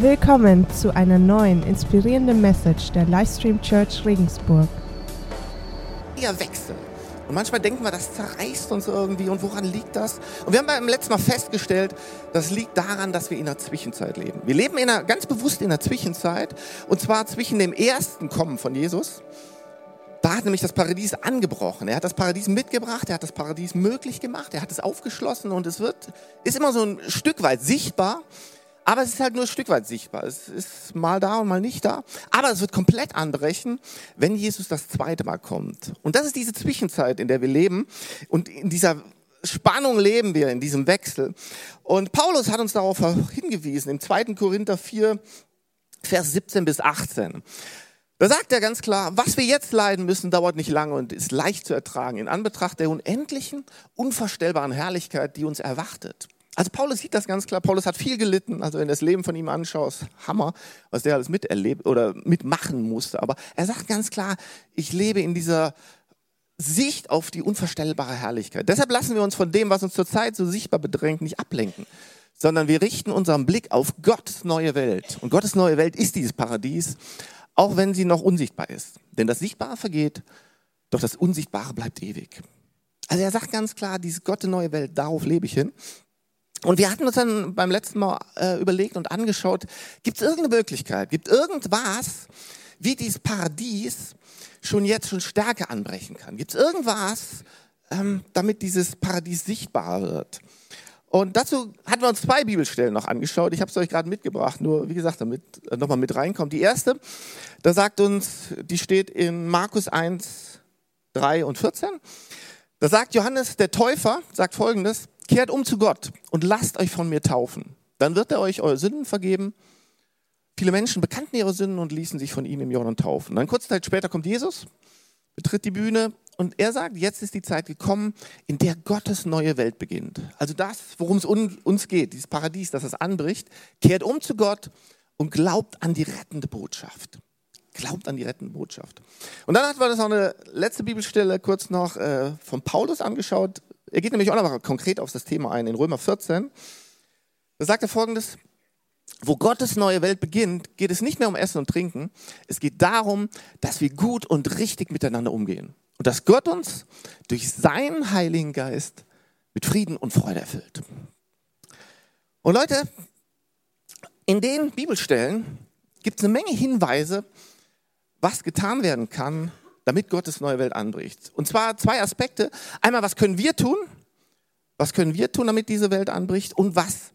Willkommen zu einer neuen inspirierenden Message der Livestream Church Regensburg. eher Wechsel. Und manchmal denken wir, das zerreißt uns irgendwie. Und woran liegt das? Und wir haben beim letzten Mal festgestellt, das liegt daran, dass wir in einer Zwischenzeit leben. Wir leben in einer, ganz bewusst in einer Zwischenzeit. Und zwar zwischen dem ersten Kommen von Jesus. Da hat nämlich das Paradies angebrochen. Er hat das Paradies mitgebracht, er hat das Paradies möglich gemacht, er hat es aufgeschlossen und es wird, ist immer so ein Stück weit sichtbar. Aber es ist halt nur ein Stück weit sichtbar. Es ist mal da und mal nicht da. Aber es wird komplett anbrechen, wenn Jesus das zweite Mal kommt. Und das ist diese Zwischenzeit, in der wir leben. Und in dieser Spannung leben wir, in diesem Wechsel. Und Paulus hat uns darauf hingewiesen, im 2. Korinther 4, Vers 17 bis 18. Da sagt er ganz klar, was wir jetzt leiden müssen, dauert nicht lange und ist leicht zu ertragen in Anbetracht der unendlichen, unvorstellbaren Herrlichkeit, die uns erwartet. Also Paulus sieht das ganz klar. Paulus hat viel gelitten. Also wenn du das Leben von ihm anschaust, Hammer, was der alles miterlebt oder mitmachen musste. Aber er sagt ganz klar, ich lebe in dieser Sicht auf die unvorstellbare Herrlichkeit. Deshalb lassen wir uns von dem, was uns zurzeit so sichtbar bedrängt, nicht ablenken, sondern wir richten unseren Blick auf Gottes neue Welt. Und Gottes neue Welt ist dieses Paradies, auch wenn sie noch unsichtbar ist. Denn das Sichtbare vergeht, doch das Unsichtbare bleibt ewig. Also er sagt ganz klar, diese Gottes neue Welt, darauf lebe ich hin. Und wir hatten uns dann beim letzten Mal äh, überlegt und angeschaut, gibt es irgendeine Möglichkeit, gibt irgendwas, wie dieses Paradies schon jetzt schon stärker anbrechen kann? Gibt es irgendwas, ähm, damit dieses Paradies sichtbar wird? Und dazu hatten wir uns zwei Bibelstellen noch angeschaut. Ich habe es euch gerade mitgebracht, nur wie gesagt, damit äh, nochmal mit reinkommt. Die erste, da sagt uns, die steht in Markus 1, 3 und 14. Da sagt Johannes der Täufer, sagt folgendes, kehrt um zu Gott und lasst euch von mir taufen. Dann wird er euch eure Sünden vergeben. Viele Menschen bekannten ihre Sünden und ließen sich von ihm im Jordan taufen. Dann kurze Zeit später kommt Jesus, betritt die Bühne und er sagt, jetzt ist die Zeit gekommen, in der Gottes neue Welt beginnt. Also das, worum es uns geht, dieses Paradies, das es anbricht, kehrt um zu Gott und glaubt an die rettende Botschaft. Glaubt an die rettende Botschaft. Und dann hatten wir uns noch eine letzte Bibelstelle kurz noch äh, von Paulus angeschaut. Er geht nämlich auch noch konkret auf das Thema ein, in Römer 14. Da sagt er folgendes, wo Gottes neue Welt beginnt, geht es nicht mehr um Essen und Trinken. Es geht darum, dass wir gut und richtig miteinander umgehen. Und dass Gott uns durch seinen Heiligen Geist mit Frieden und Freude erfüllt. Und Leute, in den Bibelstellen gibt es eine Menge Hinweise, was getan werden kann, damit Gottes neue Welt anbricht. Und zwar zwei Aspekte. Einmal, was können wir tun? Was können wir tun, damit diese Welt anbricht? Und was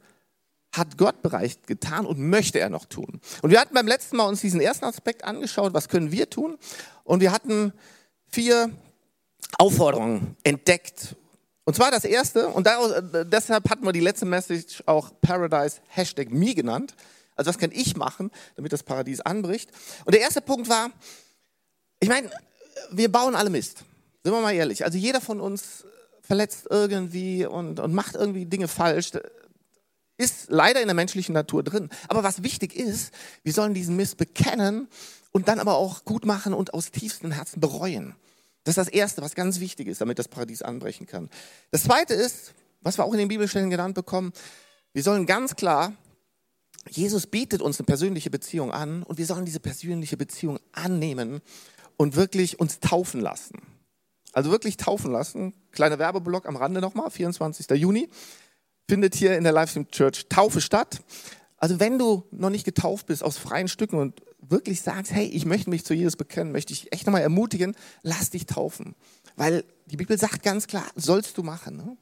hat Gott bereits getan und möchte er noch tun? Und wir hatten beim letzten Mal uns diesen ersten Aspekt angeschaut, was können wir tun? Und wir hatten vier Aufforderungen entdeckt. Und zwar das erste, und daraus, deshalb hatten wir die letzte Message auch Paradise Hashtag Me genannt. Also was kann ich machen, damit das Paradies anbricht? Und der erste Punkt war, ich meine, wir bauen alle Mist. Sind wir mal ehrlich. Also jeder von uns verletzt irgendwie und, und macht irgendwie Dinge falsch. Ist leider in der menschlichen Natur drin. Aber was wichtig ist, wir sollen diesen Mist bekennen und dann aber auch gut machen und aus tiefstem Herzen bereuen. Das ist das Erste, was ganz wichtig ist, damit das Paradies anbrechen kann. Das Zweite ist, was wir auch in den Bibelstellen genannt bekommen, wir sollen ganz klar, Jesus bietet uns eine persönliche Beziehung an und wir sollen diese persönliche Beziehung annehmen und wirklich uns taufen lassen. Also wirklich taufen lassen. Kleiner Werbeblock am Rande nochmal, 24. Juni findet hier in der Livestream Church Taufe statt. Also wenn du noch nicht getauft bist aus freien Stücken und wirklich sagst, hey, ich möchte mich zu Jesus bekennen, möchte ich echt nochmal ermutigen, lass dich taufen. Weil die Bibel sagt ganz klar, sollst du machen. Ne?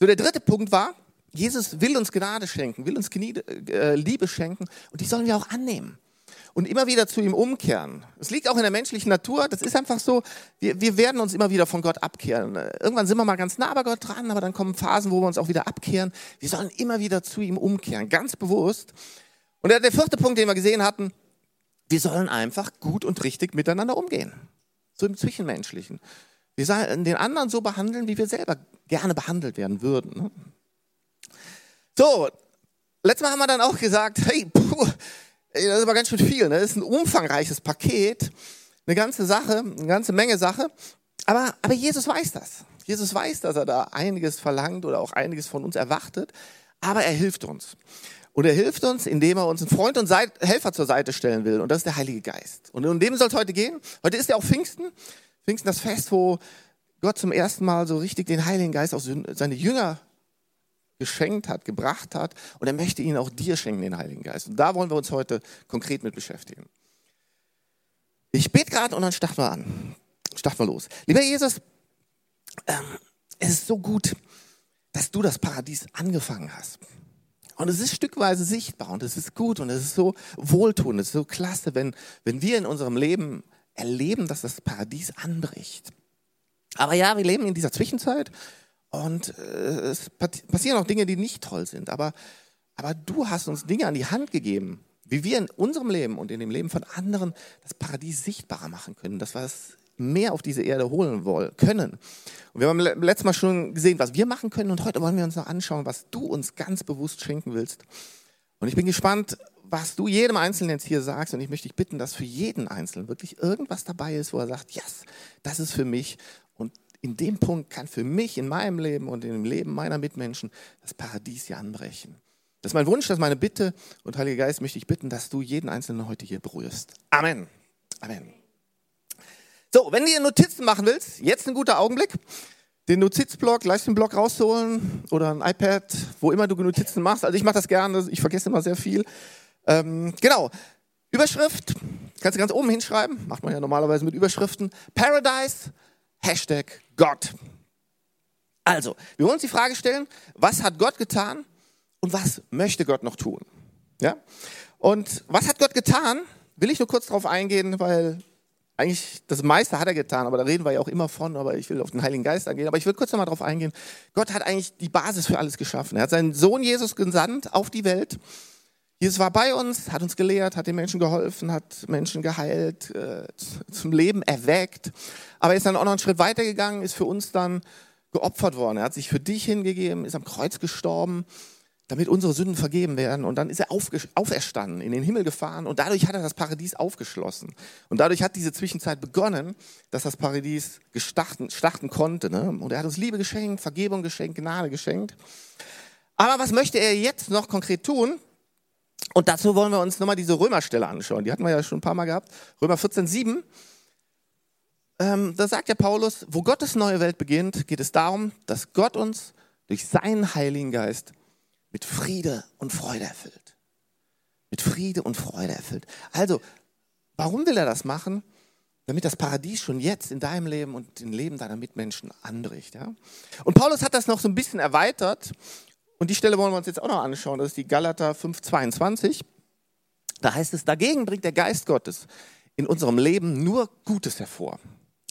So, der dritte Punkt war, Jesus will uns Gnade schenken, will uns äh, Liebe schenken und die sollen wir auch annehmen und immer wieder zu ihm umkehren. Es liegt auch in der menschlichen Natur, das ist einfach so, wir, wir werden uns immer wieder von Gott abkehren. Irgendwann sind wir mal ganz nah bei Gott dran, aber dann kommen Phasen, wo wir uns auch wieder abkehren. Wir sollen immer wieder zu ihm umkehren, ganz bewusst. Und der, der vierte Punkt, den wir gesehen hatten, wir sollen einfach gut und richtig miteinander umgehen. So im Zwischenmenschlichen. Wir sollen den anderen so behandeln, wie wir selber gerne behandelt werden würden. Ne? So, letztes Mal haben wir dann auch gesagt, hey, puh, das ist aber ganz schön viel. Ne? Das ist ein umfangreiches Paket, eine ganze Sache, eine ganze Menge Sache. Aber, aber Jesus weiß das. Jesus weiß, dass er da einiges verlangt oder auch einiges von uns erwartet, aber er hilft uns. Und er hilft uns, indem er uns einen Freund und Seit Helfer zur Seite stellen will. Und das ist der Heilige Geist. Und um dem soll es heute gehen. Heute ist ja auch Pfingsten. Pfingsten das Fest, wo Gott zum ersten Mal so richtig den Heiligen Geist auf seine Jünger geschenkt hat, gebracht hat. Und er möchte ihn auch dir schenken, den Heiligen Geist. Und da wollen wir uns heute konkret mit beschäftigen. Ich bete gerade und dann starten wir an. Starten wir los. Lieber Jesus, ähm, es ist so gut, dass du das Paradies angefangen hast. Und es ist stückweise sichtbar und es ist gut und es ist so wohltuend, es ist so klasse, wenn, wenn wir in unserem Leben erleben, dass das Paradies anbricht. Aber ja, wir leben in dieser Zwischenzeit und äh, es passieren auch Dinge, die nicht toll sind. Aber, aber du hast uns Dinge an die Hand gegeben, wie wir in unserem Leben und in dem Leben von anderen das Paradies sichtbarer machen können, dass wir es mehr auf diese Erde holen wollen, können. Und wir haben letztes Mal schon gesehen, was wir machen können und heute wollen wir uns noch anschauen, was du uns ganz bewusst schenken willst. Und ich bin gespannt, was du jedem Einzelnen jetzt hier sagst und ich möchte dich bitten, dass für jeden Einzelnen wirklich irgendwas dabei ist, wo er sagt, yes, das ist für mich in dem Punkt kann für mich in meinem Leben und in dem Leben meiner Mitmenschen das Paradies hier anbrechen. Das ist mein Wunsch, das ist meine Bitte und Heiliger Geist möchte ich bitten, dass du jeden Einzelnen heute hier berührst. Amen. Amen. So, wenn du dir Notizen machen willst, jetzt ein guter Augenblick, den Notizblock, Livestream-Block rausholen oder ein iPad, wo immer du Notizen machst. Also ich mache das gerne, ich vergesse immer sehr viel. Ähm, genau, Überschrift, kannst du ganz oben hinschreiben, macht man ja normalerweise mit Überschriften. Paradise, Hashtag Gott. Also, wir wollen uns die Frage stellen, was hat Gott getan und was möchte Gott noch tun? Ja? Und was hat Gott getan? Will ich nur kurz darauf eingehen, weil eigentlich das meiste hat er getan, aber da reden wir ja auch immer von, aber ich will auf den Heiligen Geist eingehen. Aber ich will kurz nochmal darauf eingehen. Gott hat eigentlich die Basis für alles geschaffen. Er hat seinen Sohn Jesus gesandt auf die Welt. Jesus war bei uns, hat uns gelehrt, hat den Menschen geholfen, hat Menschen geheilt, äh, zum Leben erweckt. Aber er ist dann auch noch einen Schritt weitergegangen, ist für uns dann geopfert worden. Er hat sich für dich hingegeben, ist am Kreuz gestorben damit unsere Sünden vergeben werden. Und dann ist er auferstanden, in den Himmel gefahren und dadurch hat er das Paradies aufgeschlossen. Und dadurch hat diese Zwischenzeit begonnen, dass das Paradies gestarten, starten konnte. Ne? Und er hat uns Liebe geschenkt, Vergebung geschenkt, Gnade geschenkt. Aber was möchte er jetzt noch konkret tun? Und dazu wollen wir uns nochmal diese Römerstelle anschauen. Die hatten wir ja schon ein paar Mal gehabt. Römer 14, 7. Ähm, da sagt ja Paulus, wo Gottes neue Welt beginnt, geht es darum, dass Gott uns durch seinen Heiligen Geist mit Friede und Freude erfüllt. Mit Friede und Freude erfüllt. Also, warum will er das machen? Damit das Paradies schon jetzt in deinem Leben und im Leben deiner Mitmenschen anbricht. Ja? Und Paulus hat das noch so ein bisschen erweitert. Und die Stelle wollen wir uns jetzt auch noch anschauen. Das ist die Galater 5,22. Da heißt es, dagegen bringt der Geist Gottes in unserem Leben nur Gutes hervor.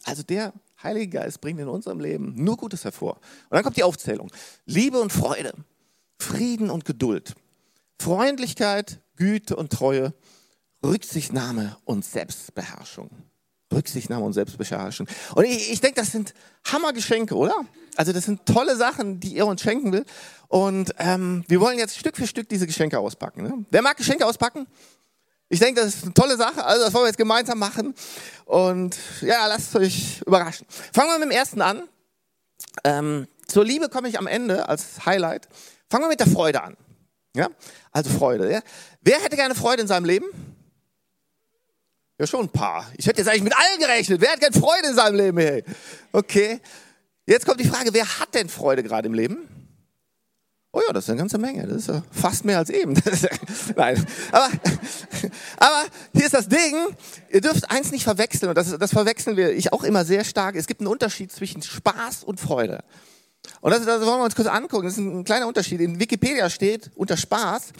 Also der Heilige Geist bringt in unserem Leben nur Gutes hervor. Und dann kommt die Aufzählung. Liebe und Freude, Frieden und Geduld, Freundlichkeit, Güte und Treue, Rücksichtnahme und Selbstbeherrschung. Rücksichtnahme und Selbstbeherrschung. Und ich, ich denke, das sind Hammergeschenke, oder? Also das sind tolle Sachen, die er uns schenken will. Und ähm, wir wollen jetzt Stück für Stück diese Geschenke auspacken. Ne? Wer mag Geschenke auspacken? Ich denke, das ist eine tolle Sache. Also das wollen wir jetzt gemeinsam machen. Und ja, lasst euch überraschen. Fangen wir mit dem ersten an. Ähm, zur Liebe komme ich am Ende als Highlight. Fangen wir mit der Freude an. Ja? Also Freude. Ja? Wer hätte gerne Freude in seinem Leben? Ja, schon ein paar. Ich hätte jetzt eigentlich mit allen gerechnet. Wer hat gerne Freude in seinem Leben? Hey? Okay. Jetzt kommt die Frage, wer hat denn Freude gerade im Leben? Oh ja, das ist eine ganze Menge. Das ist ja fast mehr als eben. Nein. Aber, aber hier ist das Ding. Ihr dürft eins nicht verwechseln. Und das, das verwechseln wir, ich auch immer sehr stark. Es gibt einen Unterschied zwischen Spaß und Freude. Und das, das wollen wir uns kurz angucken. Das ist ein kleiner Unterschied. In Wikipedia steht unter Spaß,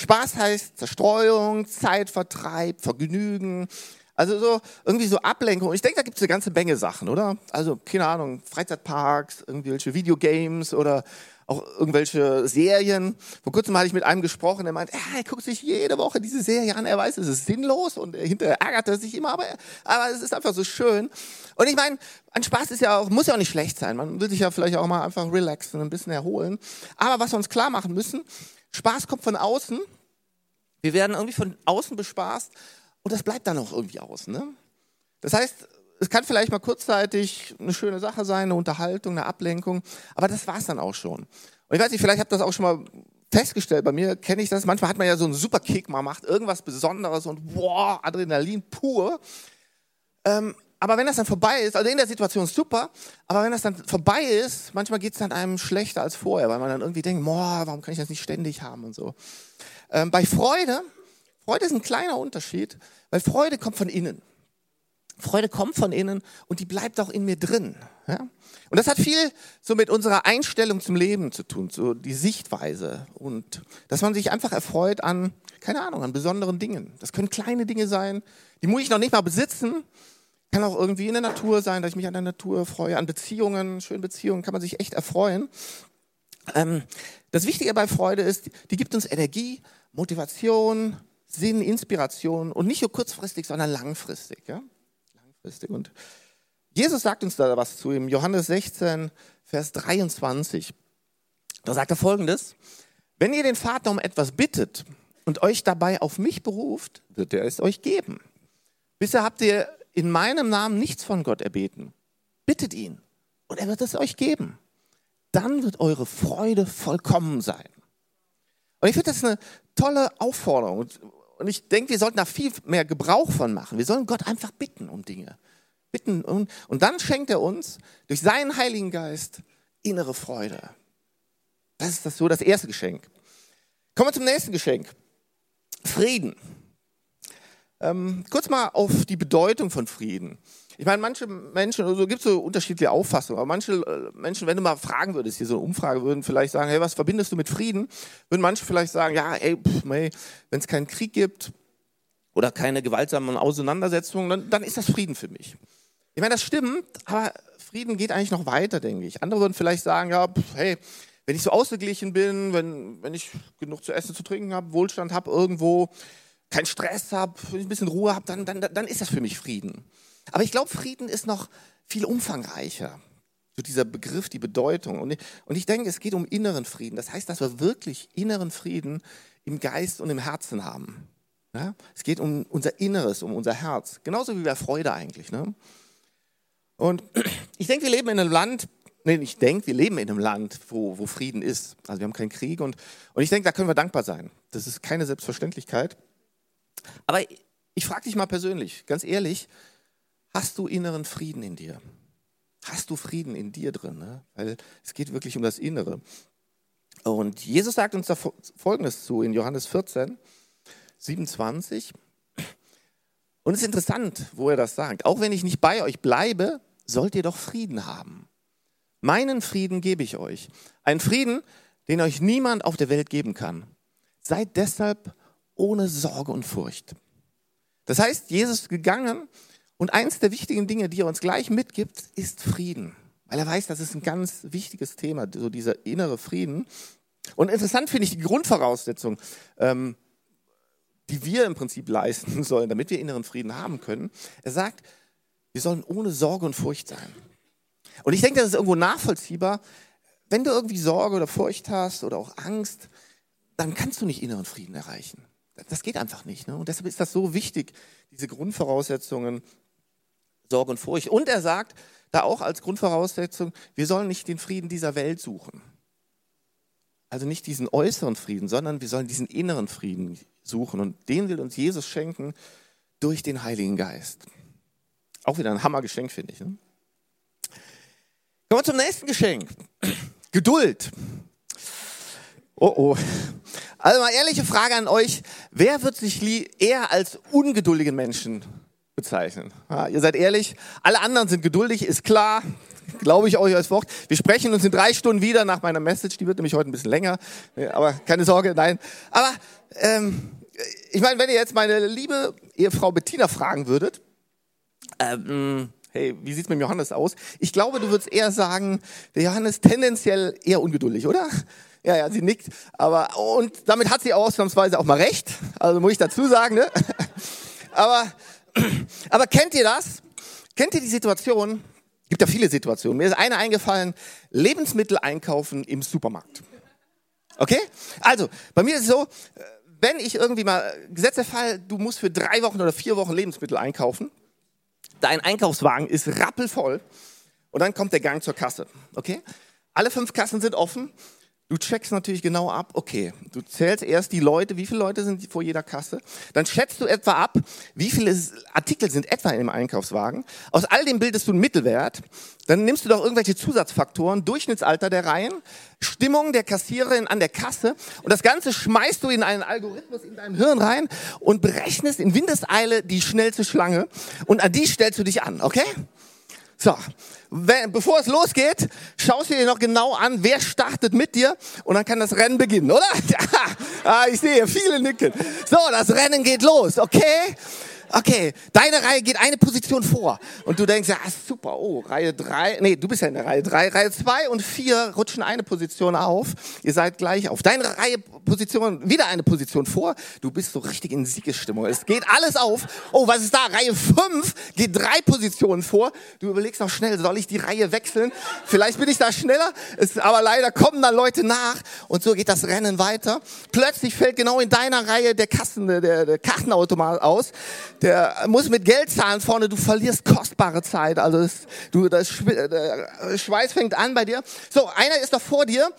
Spaß heißt Zerstreuung, Zeitvertreib, Vergnügen. Also so irgendwie so Ablenkung. Und ich denke, da gibt es eine ganze Menge Sachen, oder? Also, keine Ahnung, Freizeitparks, irgendwelche Videogames oder auch irgendwelche Serien. Vor kurzem hatte ich mit einem gesprochen, der meint, er guckt sich jede Woche diese Serie an, er weiß, es ist sinnlos und hinterher ärgert er sich immer, aber, aber es ist einfach so schön. Und ich meine, ein Spaß ist ja auch, muss ja auch nicht schlecht sein. Man will sich ja vielleicht auch mal einfach relaxen, ein bisschen erholen. Aber was wir uns klar machen müssen, Spaß kommt von außen. Wir werden irgendwie von außen bespaßt und das bleibt dann auch irgendwie außen. Ne? Das heißt, es kann vielleicht mal kurzzeitig eine schöne Sache sein, eine Unterhaltung, eine Ablenkung, aber das war es dann auch schon. Und ich weiß nicht, vielleicht habt ihr das auch schon mal festgestellt, bei mir kenne ich das, manchmal hat man ja so einen super Kick, man macht irgendwas Besonderes und boah, Adrenalin pur. Ähm, aber wenn das dann vorbei ist, also in der Situation super, aber wenn das dann vorbei ist, manchmal geht es dann einem schlechter als vorher, weil man dann irgendwie denkt, boah, warum kann ich das nicht ständig haben und so. Ähm, bei Freude, Freude ist ein kleiner Unterschied, weil Freude kommt von innen. Freude kommt von innen und die bleibt auch in mir drin. Ja? Und das hat viel so mit unserer Einstellung zum Leben zu tun, so die Sichtweise und dass man sich einfach erfreut an, keine Ahnung, an besonderen Dingen. Das können kleine Dinge sein, die muss ich noch nicht mal besitzen, kann auch irgendwie in der Natur sein, dass ich mich an der Natur freue, an Beziehungen, schönen Beziehungen kann man sich echt erfreuen. Ähm, das Wichtige bei Freude ist, die gibt uns Energie, Motivation, Sinn, Inspiration und nicht nur kurzfristig, sondern langfristig. Ja? Langfristig. Und Jesus sagt uns da was zu, im Johannes 16, Vers 23. Da sagt er folgendes, wenn ihr den Vater um etwas bittet und euch dabei auf mich beruft, wird er es euch geben. Bisher habt ihr in meinem Namen nichts von Gott erbeten. Bittet ihn und er wird es euch geben. Dann wird eure Freude vollkommen sein. Und ich finde das eine tolle Aufforderung. Und ich denke, wir sollten da viel mehr Gebrauch von machen. Wir sollen Gott einfach bitten um Dinge. Bitten und, und dann schenkt er uns durch seinen Heiligen Geist innere Freude. Das ist das so das erste Geschenk. Kommen wir zum nächsten Geschenk. Frieden. Ähm, kurz mal auf die Bedeutung von Frieden. Ich meine, manche Menschen, also gibt es so unterschiedliche Auffassungen, aber manche äh, Menschen, wenn du mal fragen würdest, hier so eine Umfrage, würden vielleicht sagen, hey, was verbindest du mit Frieden? Würden manche vielleicht sagen, ja, ey, wenn es keinen Krieg gibt oder keine gewaltsamen Auseinandersetzungen, dann, dann ist das Frieden für mich. Ich meine, das stimmt, aber Frieden geht eigentlich noch weiter, denke ich. Andere würden vielleicht sagen, ja, hey, wenn ich so ausgeglichen bin, wenn, wenn ich genug zu essen, zu trinken habe, Wohlstand habe irgendwo, keinen Stress habe, ein bisschen Ruhe habe, dann, dann, dann ist das für mich Frieden. Aber ich glaube, Frieden ist noch viel umfangreicher. So dieser Begriff, die Bedeutung. Und und ich denke, es geht um inneren Frieden. Das heißt, dass wir wirklich inneren Frieden im Geist und im Herzen haben. Ja? Es geht um unser Inneres, um unser Herz. Genauso wie bei Freude eigentlich. Ne? Und ich denke, wir leben in einem Land, nee, ich denke, wir leben in einem Land, wo, wo Frieden ist. Also wir haben keinen Krieg und, und ich denke, da können wir dankbar sein. Das ist keine Selbstverständlichkeit. Aber ich frage dich mal persönlich, ganz ehrlich, hast du inneren Frieden in dir? Hast du Frieden in dir drin? Ne? Weil es geht wirklich um das Innere. Und Jesus sagt uns da Folgendes zu in Johannes 14, 27. Und es ist interessant, wo er das sagt. Auch wenn ich nicht bei euch bleibe, sollt ihr doch Frieden haben. Meinen Frieden gebe ich euch. Einen Frieden, den euch niemand auf der Welt geben kann. Seid deshalb ohne Sorge und Furcht. Das heißt, Jesus ist gegangen und eins der wichtigen Dinge, die er uns gleich mitgibt, ist Frieden. Weil er weiß, das ist ein ganz wichtiges Thema, so dieser innere Frieden. Und interessant finde ich die Grundvoraussetzung, ähm, die wir im Prinzip leisten sollen, damit wir inneren Frieden haben können. Er sagt, wir sollen ohne Sorge und Furcht sein. Und ich denke, das ist irgendwo nachvollziehbar. Wenn du irgendwie Sorge oder Furcht hast oder auch Angst, dann kannst du nicht inneren Frieden erreichen. Das geht einfach nicht. Ne? Und deshalb ist das so wichtig, diese Grundvoraussetzungen, Sorge und Furcht. Und er sagt da auch als Grundvoraussetzung, wir sollen nicht den Frieden dieser Welt suchen. Also nicht diesen äußeren Frieden, sondern wir sollen diesen inneren Frieden suchen. Und den will uns Jesus schenken durch den Heiligen Geist. Auch wieder ein Hammergeschenk, finde ich. Ne? Kommen wir zum nächsten Geschenk. Geduld. Oh oh. Also mal ehrliche Frage an euch. Wer wird sich eher als ungeduldigen Menschen bezeichnen? Ja, ihr seid ehrlich. Alle anderen sind geduldig, ist klar. Glaube ich euch als Wort. Wir sprechen uns in drei Stunden wieder nach meiner Message. Die wird nämlich heute ein bisschen länger. Aber keine Sorge, nein. Aber ähm, ich meine, wenn ihr jetzt meine liebe Ehefrau Bettina fragen würdet, ähm, hey, wie sieht es mit dem Johannes aus? Ich glaube, du würdest eher sagen, der Johannes tendenziell eher ungeduldig, oder? Ja, ja, sie nickt. Aber, und damit hat sie ausnahmsweise auch mal recht. Also muss ich dazu sagen, ne? Aber, aber kennt ihr das? Kennt ihr die Situation? Gibt ja viele Situationen. Mir ist eine eingefallen. Lebensmittel einkaufen im Supermarkt. Okay? Also, bei mir ist es so, wenn ich irgendwie mal, gesetzt der Fall, du musst für drei Wochen oder vier Wochen Lebensmittel einkaufen. Dein Einkaufswagen ist rappelvoll. Und dann kommt der Gang zur Kasse. Okay? Alle fünf Kassen sind offen. Du checkst natürlich genau ab, okay, du zählst erst die Leute, wie viele Leute sind vor jeder Kasse, dann schätzt du etwa ab, wie viele Artikel sind etwa im Einkaufswagen. Aus all dem bildest du einen Mittelwert, dann nimmst du doch irgendwelche Zusatzfaktoren, Durchschnittsalter der Reihen, Stimmung der Kassiererin an der Kasse und das Ganze schmeißt du in einen Algorithmus in deinem Hirn rein und berechnest in Windeseile die schnellste Schlange und an die stellst du dich an, okay? So, wenn, bevor es losgeht, schaust du dir noch genau an, wer startet mit dir und dann kann das Rennen beginnen, oder? ah, ich sehe viele nicken. So, das Rennen geht los, okay? Okay, deine Reihe geht eine Position vor. Und du denkst, ja, super, oh, Reihe drei, nee, du bist ja in der Reihe drei. Reihe zwei und vier rutschen eine Position auf. Ihr seid gleich auf. Deine Reihe Position, wieder eine Position vor. Du bist so richtig in Siegesstimmung. Es geht alles auf. Oh, was ist da? Reihe fünf geht drei Positionen vor. Du überlegst noch schnell, soll ich die Reihe wechseln? Vielleicht bin ich da schneller. Es, aber leider kommen da Leute nach. Und so geht das Rennen weiter. Plötzlich fällt genau in deiner Reihe der Kassen, der, der Kartenautomat aus der muss mit Geld zahlen vorne, du verlierst kostbare Zeit. Also das, du, das Schweiß fängt an bei dir. So, einer ist doch vor dir.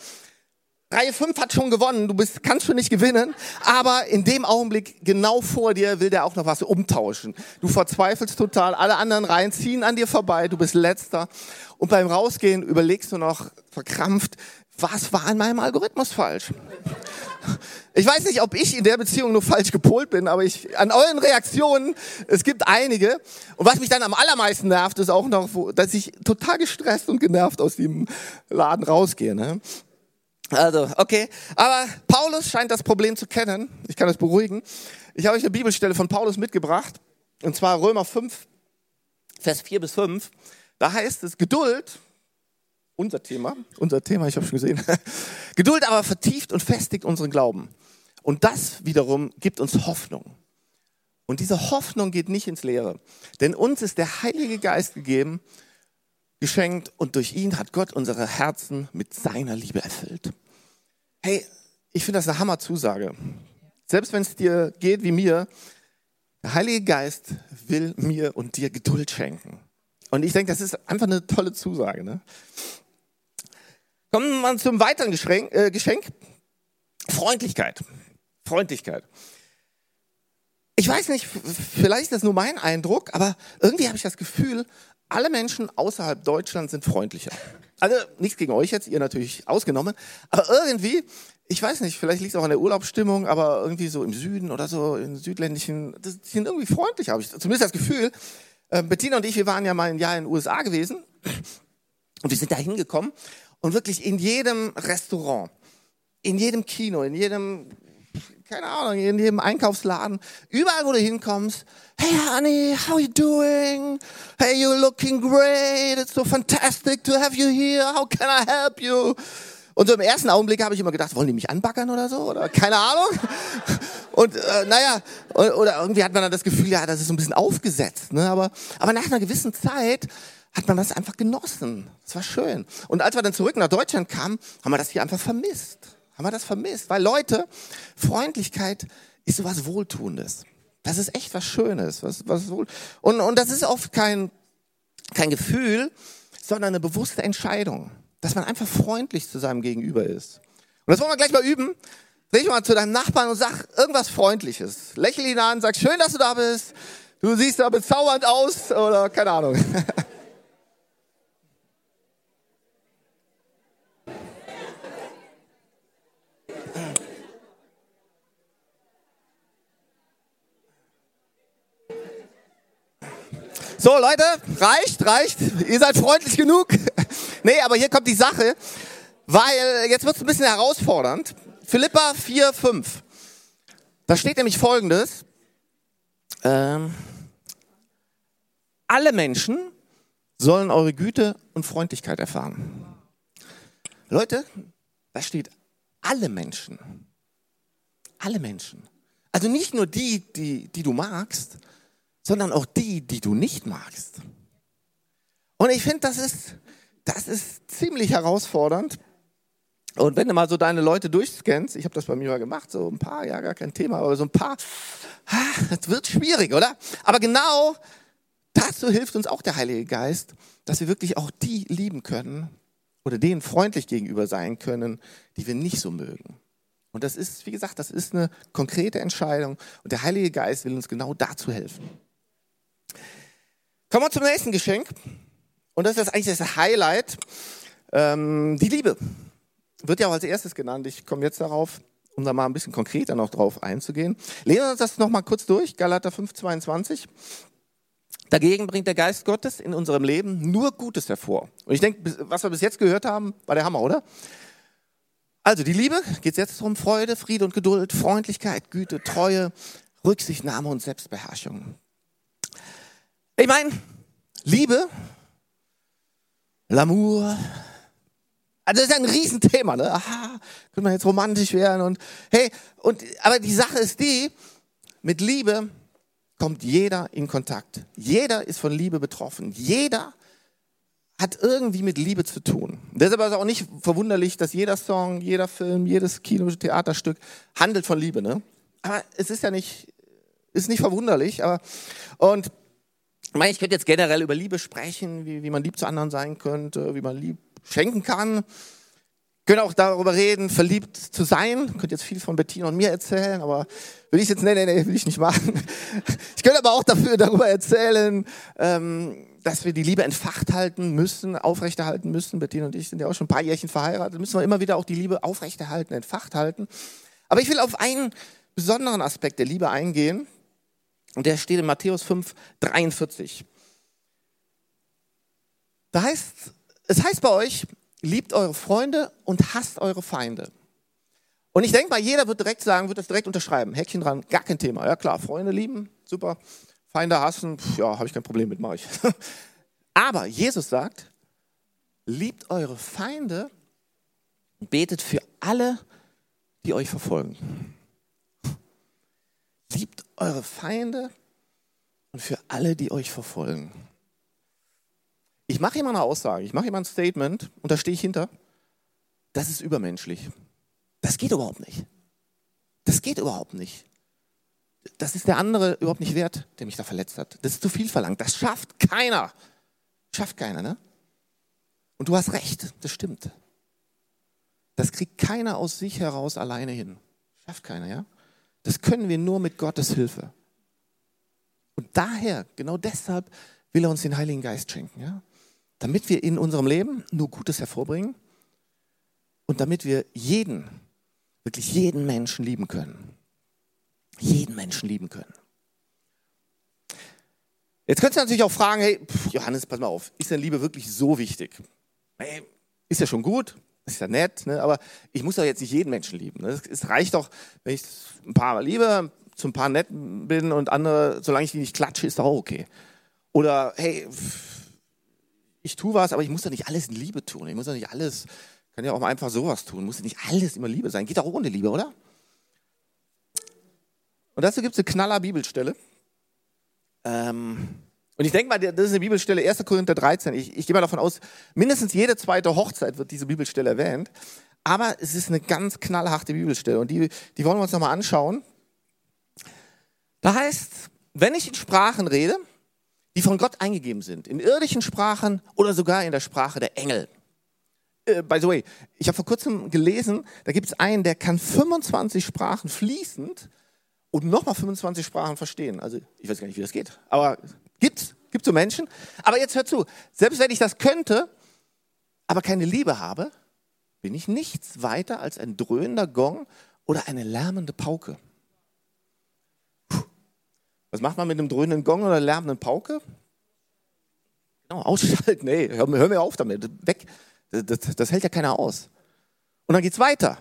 Reihe 5 hat schon gewonnen, du bist, kannst schon nicht gewinnen, aber in dem Augenblick genau vor dir will der auch noch was umtauschen. Du verzweifelst total, alle anderen Reihen ziehen an dir vorbei, du bist letzter und beim Rausgehen überlegst du noch verkrampft, was war an meinem Algorithmus falsch? Ich weiß nicht, ob ich in der Beziehung nur falsch gepolt bin, aber ich, an euren Reaktionen, es gibt einige. Und was mich dann am allermeisten nervt, ist auch noch, dass ich total gestresst und genervt aus dem Laden rausgehe. Ne? Also, okay. Aber Paulus scheint das Problem zu kennen. Ich kann das beruhigen. Ich habe euch eine Bibelstelle von Paulus mitgebracht. Und zwar Römer 5, Vers 4 bis 5. Da heißt es, Geduld unser Thema, unser Thema, ich habe schon gesehen. Geduld aber vertieft und festigt unseren Glauben. Und das wiederum gibt uns Hoffnung. Und diese Hoffnung geht nicht ins Leere. Denn uns ist der Heilige Geist gegeben, geschenkt und durch ihn hat Gott unsere Herzen mit seiner Liebe erfüllt. Hey, ich finde das eine Hammer-Zusage. Selbst wenn es dir geht wie mir, der Heilige Geist will mir und dir Geduld schenken. Und ich denke, das ist einfach eine tolle Zusage. Ne? Kommen wir zum weiteren Geschenk, äh, Geschenk. Freundlichkeit. Freundlichkeit. Ich weiß nicht, vielleicht ist das nur mein Eindruck, aber irgendwie habe ich das Gefühl, alle Menschen außerhalb Deutschlands sind freundlicher. Also nichts gegen euch jetzt, ihr natürlich ausgenommen, aber irgendwie, ich weiß nicht, vielleicht liegt es auch an der Urlaubsstimmung, aber irgendwie so im Süden oder so, in südländischen, die sind irgendwie freundlich, habe ich zumindest das Gefühl. Äh, Bettina und ich, wir waren ja mal ein Jahr in den USA gewesen und wir sind da hingekommen und wirklich in jedem Restaurant, in jedem Kino, in jedem, keine Ahnung, in jedem Einkaufsladen, überall, wo du hinkommst, hey honey, how you doing? Hey, you're looking great. It's so fantastic to have you here. How can I help you? Und so im ersten Augenblick habe ich immer gedacht, wollen die mich anbackern oder so? Oder keine Ahnung. Und äh, naja, oder irgendwie hat man dann das Gefühl, ja, das ist so ein bisschen aufgesetzt. Ne? Aber, aber nach einer gewissen Zeit hat man das einfach genossen. Es war schön. Und als wir dann zurück nach Deutschland kamen, haben wir das hier einfach vermisst. Haben wir das vermisst. Weil Leute, Freundlichkeit ist sowas Wohltuendes. Das ist echt was Schönes. Was, was wohl und, und das ist oft kein, kein Gefühl, sondern eine bewusste Entscheidung. Dass man einfach freundlich zu seinem Gegenüber ist. Und das wollen wir gleich mal üben. Dreh mal zu deinem Nachbarn und sag irgendwas Freundliches. Lächel ihn an, sag schön, dass du da bist. Du siehst da bezaubernd aus oder keine Ahnung. So, Leute, reicht, reicht. Ihr seid freundlich genug. nee, aber hier kommt die Sache, weil jetzt wird es ein bisschen herausfordernd. Philippa 4, 5. Da steht nämlich folgendes. Ähm, alle Menschen sollen eure Güte und Freundlichkeit erfahren. Leute, da steht alle Menschen. Alle Menschen. Also nicht nur die, die, die du magst, sondern auch die, die du nicht magst. Und ich finde, das ist, das ist ziemlich herausfordernd. Und wenn du mal so deine Leute durchscannst, ich habe das bei mir mal gemacht, so ein paar, ja, gar kein Thema, aber so ein paar, das wird schwierig, oder? Aber genau dazu hilft uns auch der Heilige Geist, dass wir wirklich auch die lieben können, oder denen freundlich gegenüber sein können, die wir nicht so mögen. Und das ist, wie gesagt, das ist eine konkrete Entscheidung und der Heilige Geist will uns genau dazu helfen. Kommen wir zum nächsten Geschenk. Und das ist eigentlich das Highlight. Ähm, die Liebe wird ja auch als erstes genannt. Ich komme jetzt darauf, um da mal ein bisschen konkreter noch drauf einzugehen. Lesen wir uns das nochmal kurz durch, Galater 5, 22. Dagegen bringt der Geist Gottes in unserem Leben nur Gutes hervor. Und ich denke, was wir bis jetzt gehört haben, war der Hammer, oder? Also die Liebe geht jetzt um Freude, Friede und Geduld, Freundlichkeit, Güte, Treue, Rücksichtnahme und Selbstbeherrschung. Ich meine, Liebe, L'amour, also das ist ein Riesenthema, ne? Aha, könnte man jetzt romantisch werden und hey, und aber die Sache ist die, mit Liebe kommt jeder in Kontakt. Jeder ist von Liebe betroffen. Jeder hat irgendwie mit Liebe zu tun. Deshalb ist es auch nicht verwunderlich, dass jeder Song, jeder Film, jedes Kino, Theaterstück handelt von Liebe, ne? Aber es ist ja nicht, ist nicht verwunderlich, aber, und, ich meine, ich könnte jetzt generell über Liebe sprechen, wie, wie man lieb zu anderen sein könnte, wie man lieb schenken kann. Können auch darüber reden, verliebt zu sein. Könnt jetzt viel von Bettina und mir erzählen, aber will ich jetzt, nee, nee, nee, will ich nicht machen. Ich könnte aber auch dafür darüber erzählen, ähm, dass wir die Liebe entfacht halten müssen, aufrechterhalten müssen. Bettina und ich sind ja auch schon ein paar Jährchen verheiratet. Müssen wir immer wieder auch die Liebe aufrechterhalten, entfacht halten. Aber ich will auf einen besonderen Aspekt der Liebe eingehen. Und der steht in Matthäus 5, 43. Da heißt, es heißt bei euch, liebt eure Freunde und hasst eure Feinde. Und ich denke mal, jeder wird direkt sagen, wird das direkt unterschreiben. Häkchen dran, gar kein Thema. Ja klar, Freunde lieben, super. Feinde hassen, pf, ja, habe ich kein Problem mit, mache ich. Aber Jesus sagt, liebt eure Feinde und betet für alle, die euch verfolgen. Eure Feinde und für alle, die euch verfolgen. Ich mache immer eine Aussage, ich mache immer ein Statement und da stehe ich hinter. Das ist übermenschlich. Das geht überhaupt nicht. Das geht überhaupt nicht. Das ist der andere überhaupt nicht wert, der mich da verletzt hat. Das ist zu viel verlangt. Das schafft keiner. Schafft keiner, ne? Und du hast recht, das stimmt. Das kriegt keiner aus sich heraus alleine hin. Schafft keiner, ja? Das können wir nur mit Gottes Hilfe. Und daher, genau deshalb, will er uns den Heiligen Geist schenken, ja? damit wir in unserem Leben nur Gutes hervorbringen und damit wir jeden, wirklich jeden Menschen lieben können. Jeden Menschen lieben können. Jetzt könntest du natürlich auch fragen, hey, Johannes, pass mal auf, ist denn Liebe wirklich so wichtig? Hey, ist ja schon gut, ist ja nett, ne? aber ich muss doch jetzt nicht jeden Menschen lieben. Ne? Es reicht doch, wenn ich ein paar Mal liebe, zu ein paar nett bin und andere, solange ich die nicht klatsche, ist doch auch okay. Oder hey, ich tue was, aber ich muss doch nicht alles in Liebe tun. Ich muss doch nicht alles, kann ja auch mal einfach sowas tun. Muss nicht alles immer Liebe sein. Geht auch ohne Liebe, oder? Und dazu gibt es eine knaller Bibelstelle. Ähm, und ich denke mal, das ist eine Bibelstelle 1. Korinther 13. Ich, ich gehe mal davon aus, mindestens jede zweite Hochzeit wird diese Bibelstelle erwähnt. Aber es ist eine ganz knallharte Bibelstelle und die, die wollen wir uns nochmal anschauen. Da heißt, wenn ich in Sprachen rede, die von Gott eingegeben sind, in irdischen Sprachen oder sogar in der Sprache der Engel. Äh, by the way, ich habe vor kurzem gelesen, da gibt es einen, der kann 25 Sprachen fließend und nochmal 25 Sprachen verstehen. Also ich weiß gar nicht, wie das geht, aber gibt's, gibt so Menschen. Aber jetzt hör zu, selbst wenn ich das könnte, aber keine Liebe habe, bin ich nichts weiter als ein dröhnender Gong oder eine lärmende Pauke. Was macht man mit einem dröhnenden Gong oder lärmenden Pauke? Genau, ausschalten. Nee, hör, hör mir auf damit. Weg. Das, das, das hält ja keiner aus. Und dann geht es weiter.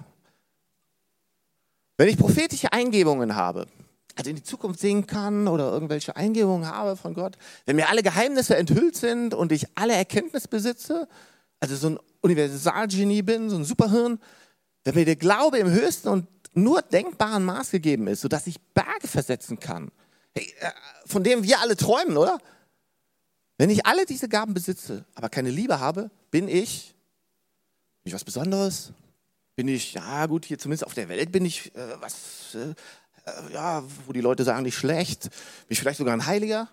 Wenn ich prophetische Eingebungen habe, also in die Zukunft sehen kann oder irgendwelche Eingebungen habe von Gott, wenn mir alle Geheimnisse enthüllt sind und ich alle Erkenntnis besitze, also so ein Universalgenie bin, so ein Superhirn, wenn mir der Glaube im höchsten und nur denkbaren Maß gegeben ist, sodass ich Berge versetzen kann, hey, äh, von dem wir alle träumen, oder? Wenn ich alle diese Gaben besitze, aber keine Liebe habe, bin ich, bin ich was Besonderes? Bin ich, ja gut, hier zumindest auf der Welt bin ich äh, was, äh, ja, wo die Leute sagen, nicht schlecht. Bin ich vielleicht sogar ein Heiliger?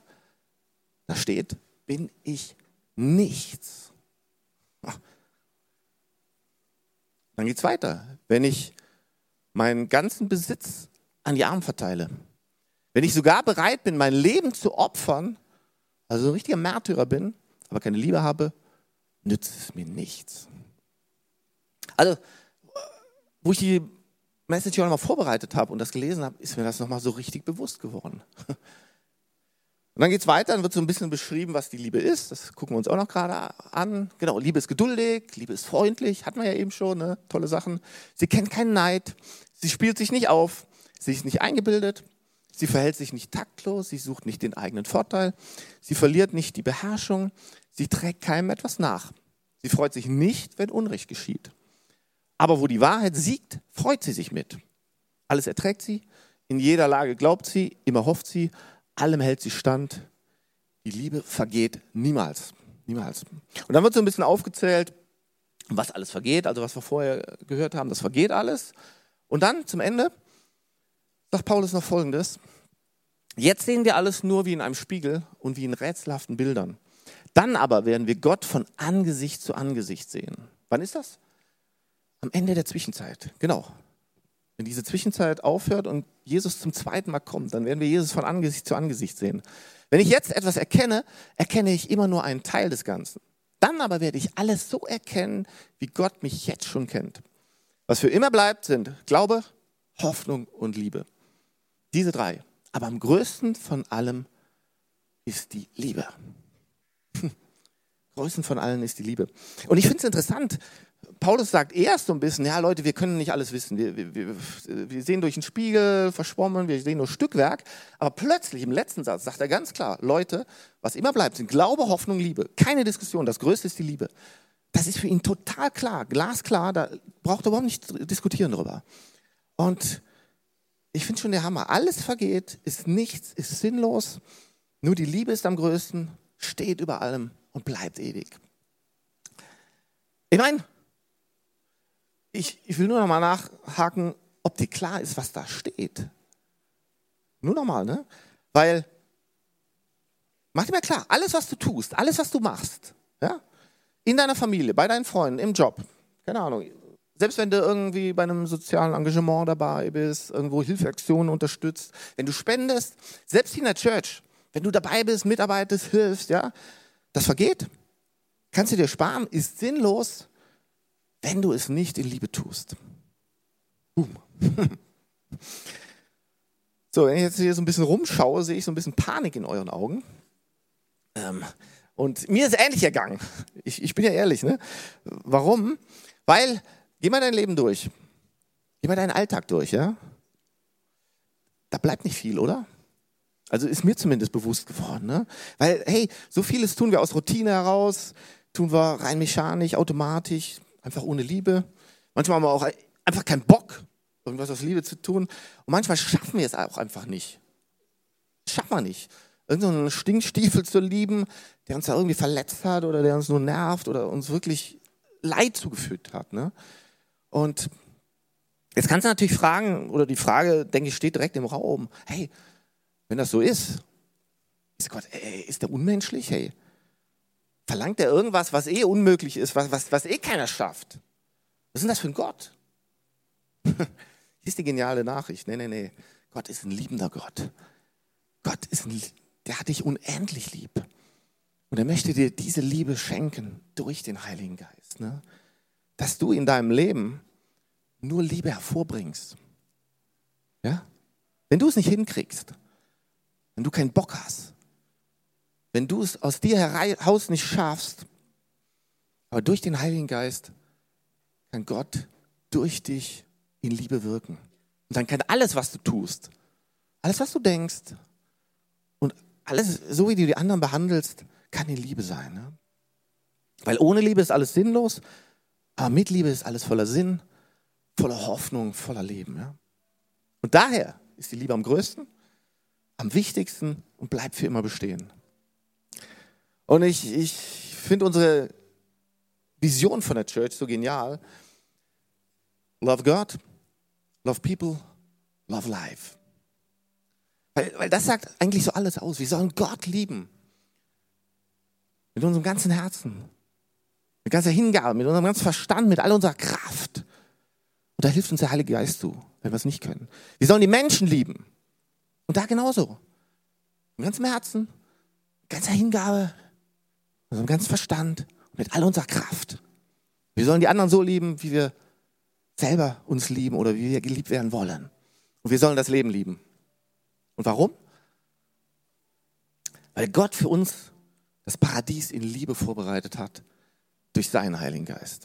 Da steht, bin ich nichts. Dann geht es weiter. Wenn ich meinen ganzen Besitz an die Armen verteile, wenn ich sogar bereit bin, mein Leben zu opfern, also ein richtiger Märtyrer bin, aber keine Liebe habe, nützt es mir nichts. Also, wo ich die Message hier nochmal vorbereitet habe und das gelesen habe, ist mir das nochmal so richtig bewusst geworden. Und dann geht es weiter, dann wird so ein bisschen beschrieben, was die Liebe ist. Das gucken wir uns auch noch gerade an. Genau, Liebe ist geduldig, Liebe ist freundlich, hatten wir ja eben schon, ne? tolle Sachen. Sie kennt keinen Neid, sie spielt sich nicht auf, sie ist nicht eingebildet, sie verhält sich nicht taktlos, sie sucht nicht den eigenen Vorteil, sie verliert nicht die Beherrschung, sie trägt keinem etwas nach. Sie freut sich nicht, wenn Unrecht geschieht. Aber wo die Wahrheit siegt, freut sie sich mit. Alles erträgt sie, in jeder Lage glaubt sie, immer hofft sie, allem hält sie stand. Die Liebe vergeht niemals. Niemals. Und dann wird so ein bisschen aufgezählt, was alles vergeht, also was wir vorher gehört haben, das vergeht alles. Und dann zum Ende sagt Paulus noch Folgendes. Jetzt sehen wir alles nur wie in einem Spiegel und wie in rätselhaften Bildern. Dann aber werden wir Gott von Angesicht zu Angesicht sehen. Wann ist das? Am Ende der Zwischenzeit. Genau. Wenn diese Zwischenzeit aufhört und Jesus zum zweiten Mal kommt, dann werden wir Jesus von Angesicht zu Angesicht sehen. Wenn ich jetzt etwas erkenne, erkenne ich immer nur einen Teil des Ganzen. Dann aber werde ich alles so erkennen, wie Gott mich jetzt schon kennt. Was für immer bleibt, sind Glaube, Hoffnung und Liebe. Diese drei. Aber am größten von allem ist die Liebe. größten von allen ist die Liebe. Und ich finde es interessant, Paulus sagt erst so ein bisschen, ja Leute, wir können nicht alles wissen. Wir, wir, wir, sehen durch den Spiegel verschwommen, wir sehen nur Stückwerk. Aber plötzlich im letzten Satz sagt er ganz klar, Leute, was immer bleibt, sind Glaube, Hoffnung, Liebe. Keine Diskussion, das Größte ist die Liebe. Das ist für ihn total klar, glasklar, da braucht er überhaupt nicht diskutieren drüber. Und ich finde schon der Hammer. Alles vergeht, ist nichts, ist sinnlos. Nur die Liebe ist am größten, steht über allem und bleibt ewig. Ich meine, ich, ich will nur noch mal nachhaken, ob dir klar ist, was da steht. Nur noch mal, ne? Weil, mach dir mal klar, alles, was du tust, alles, was du machst, ja? in deiner Familie, bei deinen Freunden, im Job, keine Ahnung, selbst wenn du irgendwie bei einem sozialen Engagement dabei bist, irgendwo Hilfeaktionen unterstützt, wenn du spendest, selbst in der Church, wenn du dabei bist, mitarbeitest, hilfst, ja, das vergeht. Kannst du dir sparen, ist sinnlos, wenn du es nicht in Liebe tust. Boom. So, wenn ich jetzt hier so ein bisschen rumschaue, sehe ich so ein bisschen Panik in euren Augen. Ähm, und mir ist ähnlich ergangen. Ich, ich bin ja ehrlich. Ne? Warum? Weil, geh mal dein Leben durch. Geh mal deinen Alltag durch. Ja? Da bleibt nicht viel, oder? Also ist mir zumindest bewusst geworden. Ne? Weil, hey, so vieles tun wir aus Routine heraus, tun wir rein mechanisch, automatisch, einfach ohne Liebe. Manchmal haben wir auch einfach keinen Bock, irgendwas aus Liebe zu tun. Und manchmal schaffen wir es auch einfach nicht. Schaffen wir nicht. Irgendeinen Stinkstiefel zu lieben, der uns da irgendwie verletzt hat oder der uns nur nervt oder uns wirklich Leid zugefügt hat. Ne? Und jetzt kannst du natürlich fragen, oder die Frage, denke ich, steht direkt im Raum. Hey, wenn das so ist, ist Gott, ey, ist der unmenschlich? Hey, verlangt er irgendwas, was eh unmöglich ist, was, was, was eh keiner schafft. Was ist denn das für ein Gott? Hier ist die geniale Nachricht. Nee, nee, nee. Gott ist ein liebender Gott. Gott ist ein, der hat dich unendlich lieb. Und er möchte dir diese Liebe schenken durch den Heiligen Geist. Ne? Dass du in deinem Leben nur Liebe hervorbringst. Ja? Wenn du es nicht hinkriegst, wenn du keinen Bock hast, wenn du es aus dir heraus nicht schaffst, aber durch den Heiligen Geist kann Gott durch dich in Liebe wirken. Und dann kann alles, was du tust, alles, was du denkst und alles, so wie du die anderen behandelst, kann in Liebe sein. Ne? Weil ohne Liebe ist alles sinnlos, aber mit Liebe ist alles voller Sinn, voller Hoffnung, voller Leben. Ja? Und daher ist die Liebe am größten, am wichtigsten und bleibt für immer bestehen. Und ich, ich finde unsere Vision von der Church so genial. Love God, love people, love life. Weil, weil das sagt eigentlich so alles aus. Wir sollen Gott lieben. Mit unserem ganzen Herzen. Mit ganzer Hingabe, mit unserem ganzen Verstand, mit all unserer Kraft. Und da hilft uns der Heilige Geist zu, wenn wir es nicht können. Wir sollen die Menschen lieben. Und da genauso. Mit ganzem Herzen, ganzer Hingabe, mit unserem ganzen Verstand, mit all unserer Kraft. Wir sollen die anderen so lieben, wie wir selber uns lieben oder wie wir geliebt werden wollen. Und wir sollen das Leben lieben. Und warum? Weil Gott für uns das Paradies in Liebe vorbereitet hat durch seinen Heiligen Geist.